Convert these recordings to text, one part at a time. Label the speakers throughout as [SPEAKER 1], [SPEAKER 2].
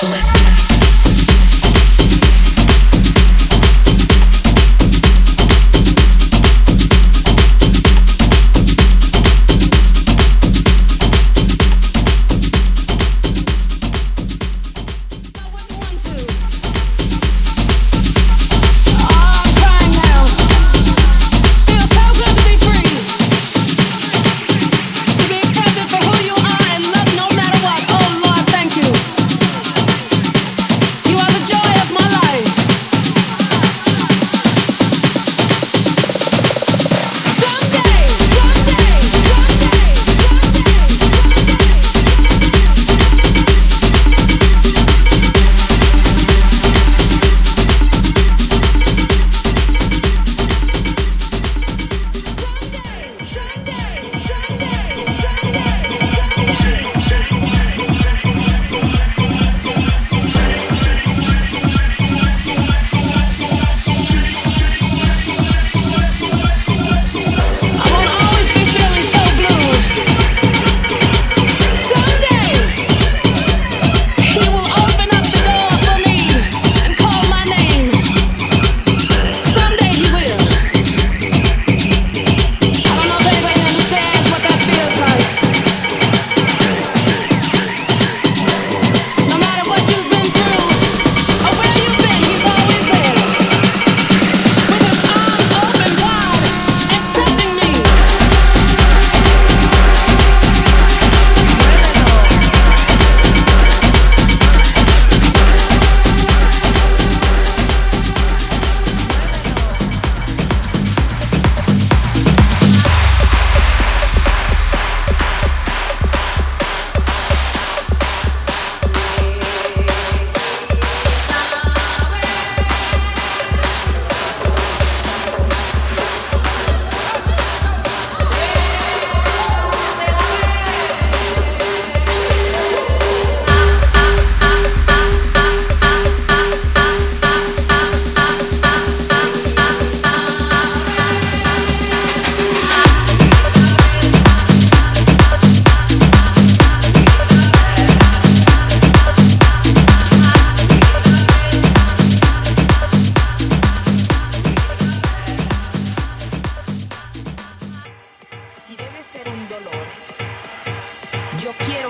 [SPEAKER 1] Let's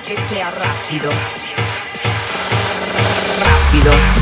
[SPEAKER 2] que sea rápido. Rápido.